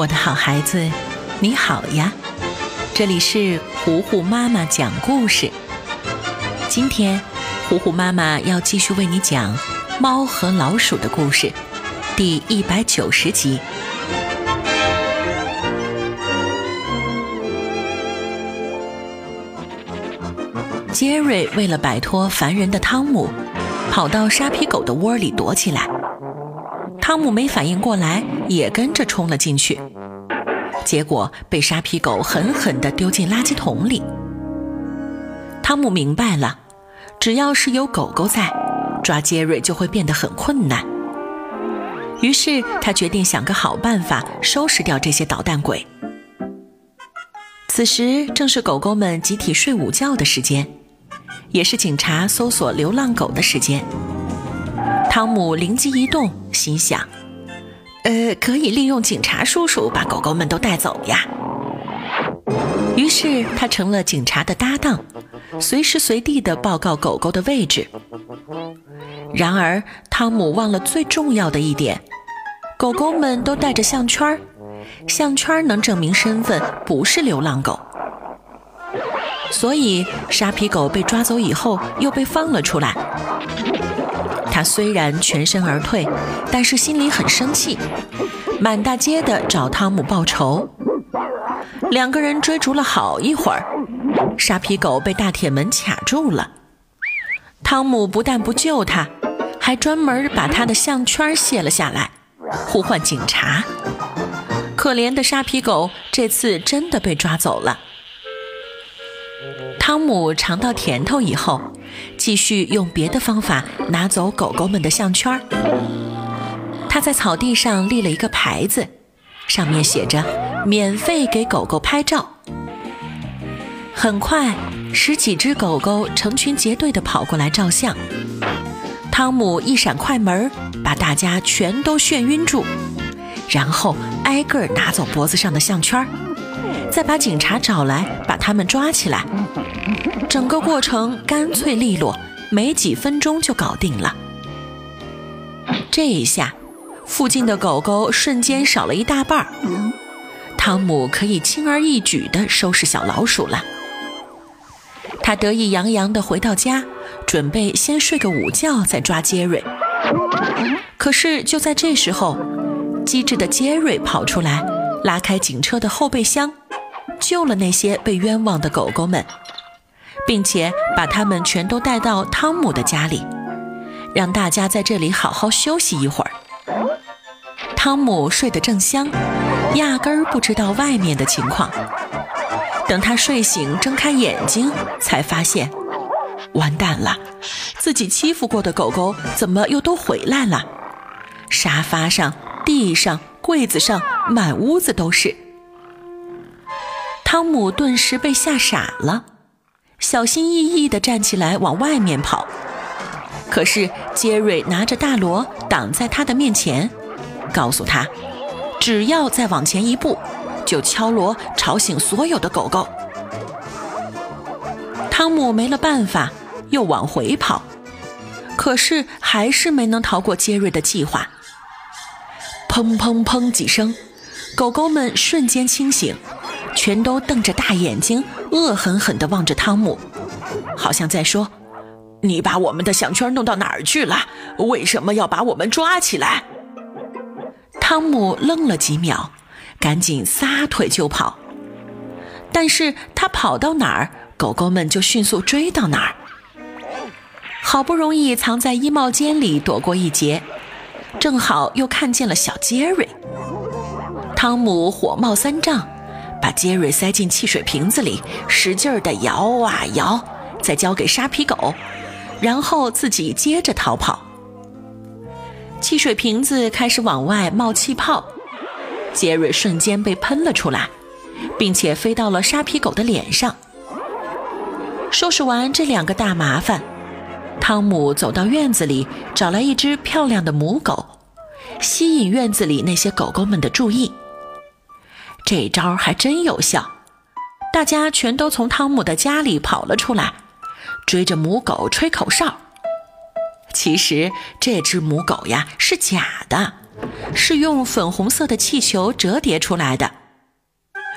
我的好孩子，你好呀！这里是糊糊妈妈讲故事。今天，糊糊妈妈要继续为你讲《猫和老鼠》的故事，第一百九十集。杰瑞为了摆脱烦人的汤姆，跑到沙皮狗的窝里躲起来。汤姆没反应过来，也跟着冲了进去，结果被沙皮狗狠狠地丢进垃圾桶里。汤姆明白了，只要是有狗狗在，抓杰瑞就会变得很困难。于是他决定想个好办法收拾掉这些捣蛋鬼。此时正是狗狗们集体睡午觉的时间，也是警察搜索流浪狗的时间。汤姆灵机一动，心想：“呃，可以利用警察叔叔把狗狗们都带走呀。”于是他成了警察的搭档，随时随地的报告狗狗的位置。然而，汤姆忘了最重要的一点：狗狗们都带着项圈，项圈能证明身份，不是流浪狗。所以，沙皮狗被抓走以后，又被放了出来。他虽然全身而退，但是心里很生气，满大街的找汤姆报仇。两个人追逐了好一会儿，沙皮狗被大铁门卡住了。汤姆不但不救他，还专门把他的项圈卸了下来，呼唤警察。可怜的沙皮狗这次真的被抓走了。汤姆尝到甜头以后，继续用别的方法拿走狗狗们的项圈。他在草地上立了一个牌子，上面写着“免费给狗狗拍照”。很快，十几只狗狗成群结队地跑过来照相。汤姆一闪快门，把大家全都眩晕住，然后挨个拿走脖子上的项圈。再把警察找来，把他们抓起来。整个过程干脆利落，没几分钟就搞定了。这一下，附近的狗狗瞬间少了一大半儿。汤姆可以轻而易举地收拾小老鼠了。他得意洋洋地回到家，准备先睡个午觉，再抓杰瑞。可是就在这时候，机智的杰瑞跑出来，拉开警车的后备箱。救了那些被冤枉的狗狗们，并且把他们全都带到汤姆的家里，让大家在这里好好休息一会儿。汤姆睡得正香，压根儿不知道外面的情况。等他睡醒，睁开眼睛，才发现，完蛋了，自己欺负过的狗狗怎么又都回来了？沙发上、地上、柜子上，满屋子都是。汤姆顿时被吓傻了，小心翼翼地站起来往外面跑。可是杰瑞拿着大锣挡在他的面前，告诉他，只要再往前一步，就敲锣吵醒所有的狗狗。汤姆没了办法，又往回跑，可是还是没能逃过杰瑞的计划。砰砰砰几声，狗狗们瞬间清醒。全都瞪着大眼睛，恶狠狠地望着汤姆，好像在说：“你把我们的项圈弄到哪儿去了？为什么要把我们抓起来？”汤姆愣了几秒，赶紧撒腿就跑。但是他跑到哪儿，狗狗们就迅速追到哪儿。好不容易藏在衣帽间里躲过一劫，正好又看见了小杰瑞。汤姆火冒三丈。把杰瑞塞进汽水瓶子里，使劲儿地摇啊摇，再交给沙皮狗，然后自己接着逃跑。汽水瓶子开始往外冒气泡，杰瑞瞬间被喷了出来，并且飞到了沙皮狗的脸上。收拾完这两个大麻烦，汤姆走到院子里，找来一只漂亮的母狗，吸引院子里那些狗狗们的注意。这招还真有效，大家全都从汤姆的家里跑了出来，追着母狗吹口哨。其实这只母狗呀是假的，是用粉红色的气球折叠出来的。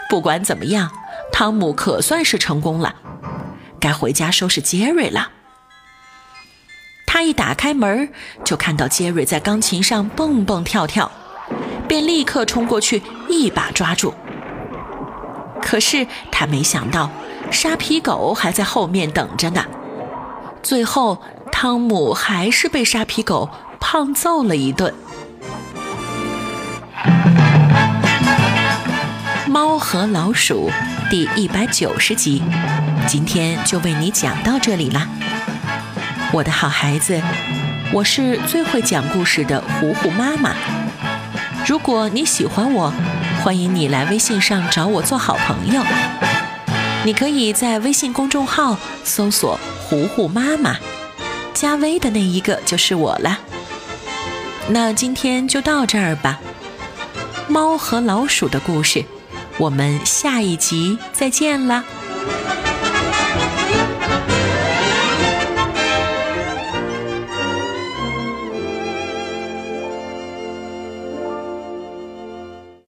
不管怎么样，汤姆可算是成功了，该回家收拾杰瑞了。他一打开门，就看到杰瑞在钢琴上蹦蹦跳跳，便立刻冲过去一把抓住。可是他没想到，沙皮狗还在后面等着呢。最后，汤姆还是被沙皮狗胖揍了一顿。猫和老鼠第一百九十集，今天就为你讲到这里啦，我的好孩子，我是最会讲故事的糊糊妈妈。如果你喜欢我，欢迎你来微信上找我做好朋友。你可以在微信公众号搜索“糊糊妈妈”，加微的那一个就是我了。那今天就到这儿吧，猫和老鼠的故事。我们下一集再见了。